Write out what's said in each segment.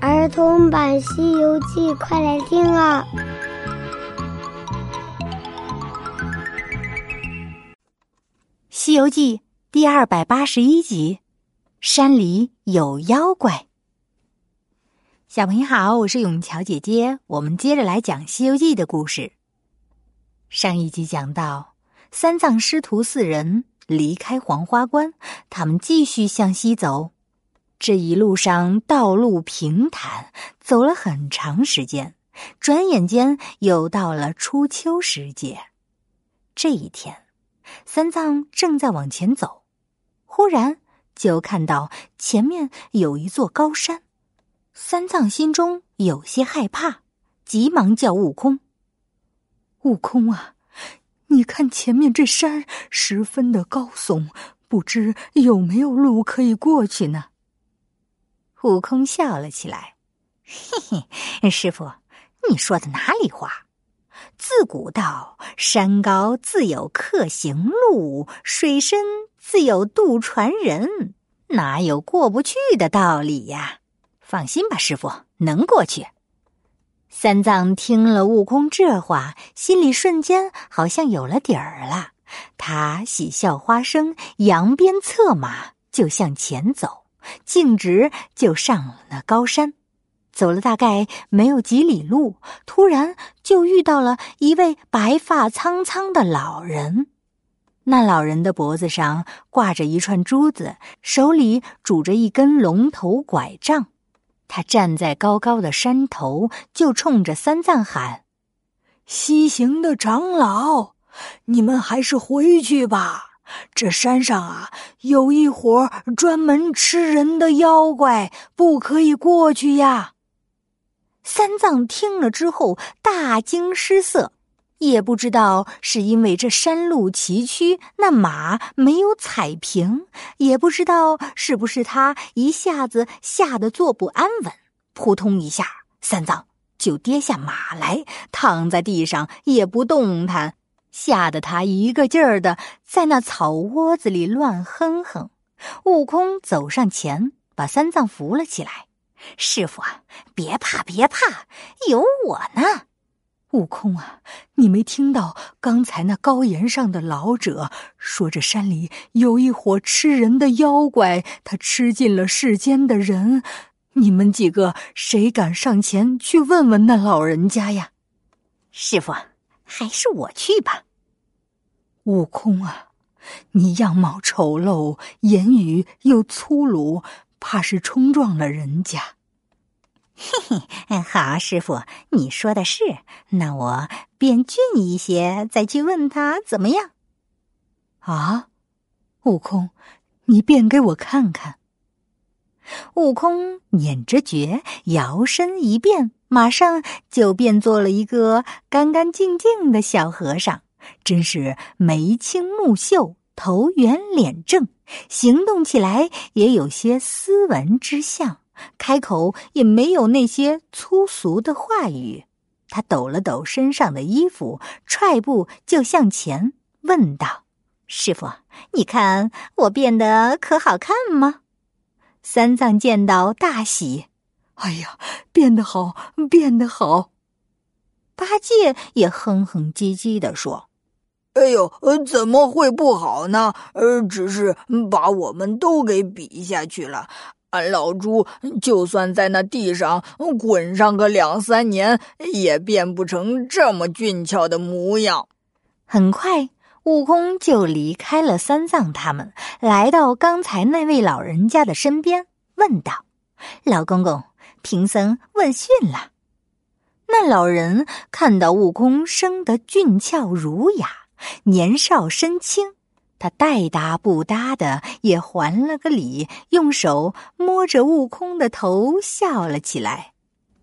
儿童版《西游记》，快来听啊！《西游记》第二百八十一集：山里有妖怪。小朋友好，我是永桥姐姐，我们接着来讲《西游记》的故事。上一集讲到，三藏师徒四人离开黄花关，他们继续向西走。这一路上道路平坦，走了很长时间，转眼间又到了初秋时节。这一天，三藏正在往前走，忽然就看到前面有一座高山。三藏心中有些害怕，急忙叫悟空：“悟空啊，你看前面这山十分的高耸，不知有没有路可以过去呢？”悟空笑了起来：“嘿嘿，师傅，你说的哪里话？自古道，山高自有客行路，水深自有渡船人，哪有过不去的道理呀？放心吧，师傅，能过去。”三藏听了悟空这话，心里瞬间好像有了底儿了。他喜笑花生，扬鞭策马，就向前走。径直就上了那高山，走了大概没有几里路，突然就遇到了一位白发苍苍的老人。那老人的脖子上挂着一串珠子，手里拄着一根龙头拐杖。他站在高高的山头，就冲着三藏喊：“西行的长老，你们还是回去吧。”这山上啊，有一伙专门吃人的妖怪，不可以过去呀。三藏听了之后大惊失色，也不知道是因为这山路崎岖，那马没有踩平，也不知道是不是他一下子吓得坐不安稳，扑通一下，三藏就跌下马来，躺在地上也不动弹。吓得他一个劲儿的在那草窝子里乱哼哼。悟空走上前，把三藏扶了起来：“师傅啊，别怕，别怕，有我呢。”悟空啊，你没听到刚才那高岩上的老者说，这山里有一伙吃人的妖怪，他吃尽了世间的人。你们几个谁敢上前去问问那老人家呀？师傅。还是我去吧。悟空啊，你样貌丑陋，言语又粗鲁，怕是冲撞了人家。嘿嘿，好，师傅，你说的是。那我变俊一些，再去问他怎么样？啊，悟空，你变给我看看。悟空捻着诀，摇身一变。马上就变做了一个干干净净的小和尚，真是眉清目秀、头圆脸正，行动起来也有些斯文之相，开口也没有那些粗俗的话语。他抖了抖身上的衣服，踹步就向前问道：“师傅，你看我变得可好看吗？”三藏见到大喜。哎呀，变得好，变得好！八戒也哼哼唧唧的说：“哎呦，怎么会不好呢？呃，只是把我们都给比下去了。俺老猪就算在那地上滚上个两三年，也变不成这么俊俏的模样。”很快，悟空就离开了三藏他们，来到刚才那位老人家的身边，问道：“老公公。”贫僧问讯了。那老人看到悟空生得俊俏儒雅，年少身轻，他带答不答的也还了个礼，用手摸着悟空的头笑了起来：“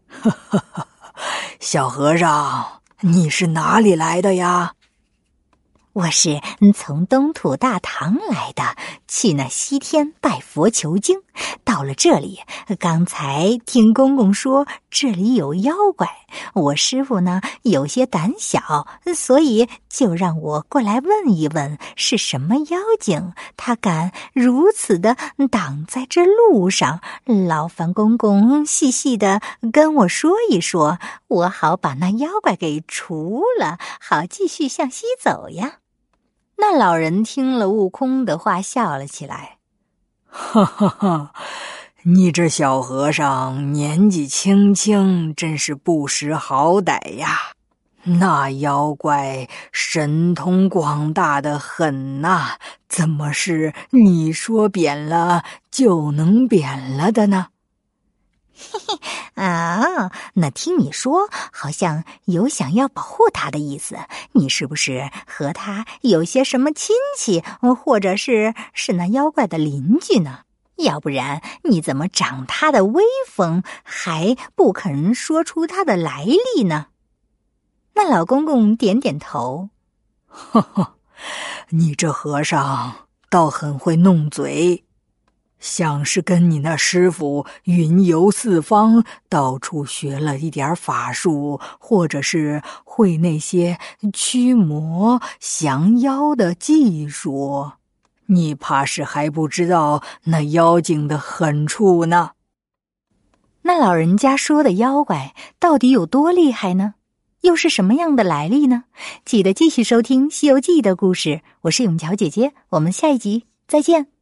哈哈哈，小和尚，你是哪里来的呀？”“我是从东土大唐来的，去那西天拜佛求经，到了这里，刚才听公公说这里有妖怪，我师傅呢有些胆小，所以就让我过来问一问是什么妖精，他敢如此的挡在这路上。劳烦公公细细的跟我说一说，我好把那妖怪给除了，好继续向西走呀。那老人听了悟空的话，笑了起来。哈哈哈！你这小和尚年纪轻轻，真是不识好歹呀！那妖怪神通广大的很呐，怎么是你说贬了就能贬了的呢？嘿 嘿啊，那听你说，好像有想要保护他的意思。你是不是和他有些什么亲戚，或者是是那妖怪的邻居呢？要不然你怎么长他的威风，还不肯说出他的来历呢？那老公公点点头，呵呵，你这和尚倒很会弄嘴。像是跟你那师傅云游四方，到处学了一点法术，或者是会那些驱魔降妖的技术，你怕是还不知道那妖精的狠处呢。那老人家说的妖怪到底有多厉害呢？又是什么样的来历呢？记得继续收听《西游记》的故事。我是永桥姐姐，我们下一集再见。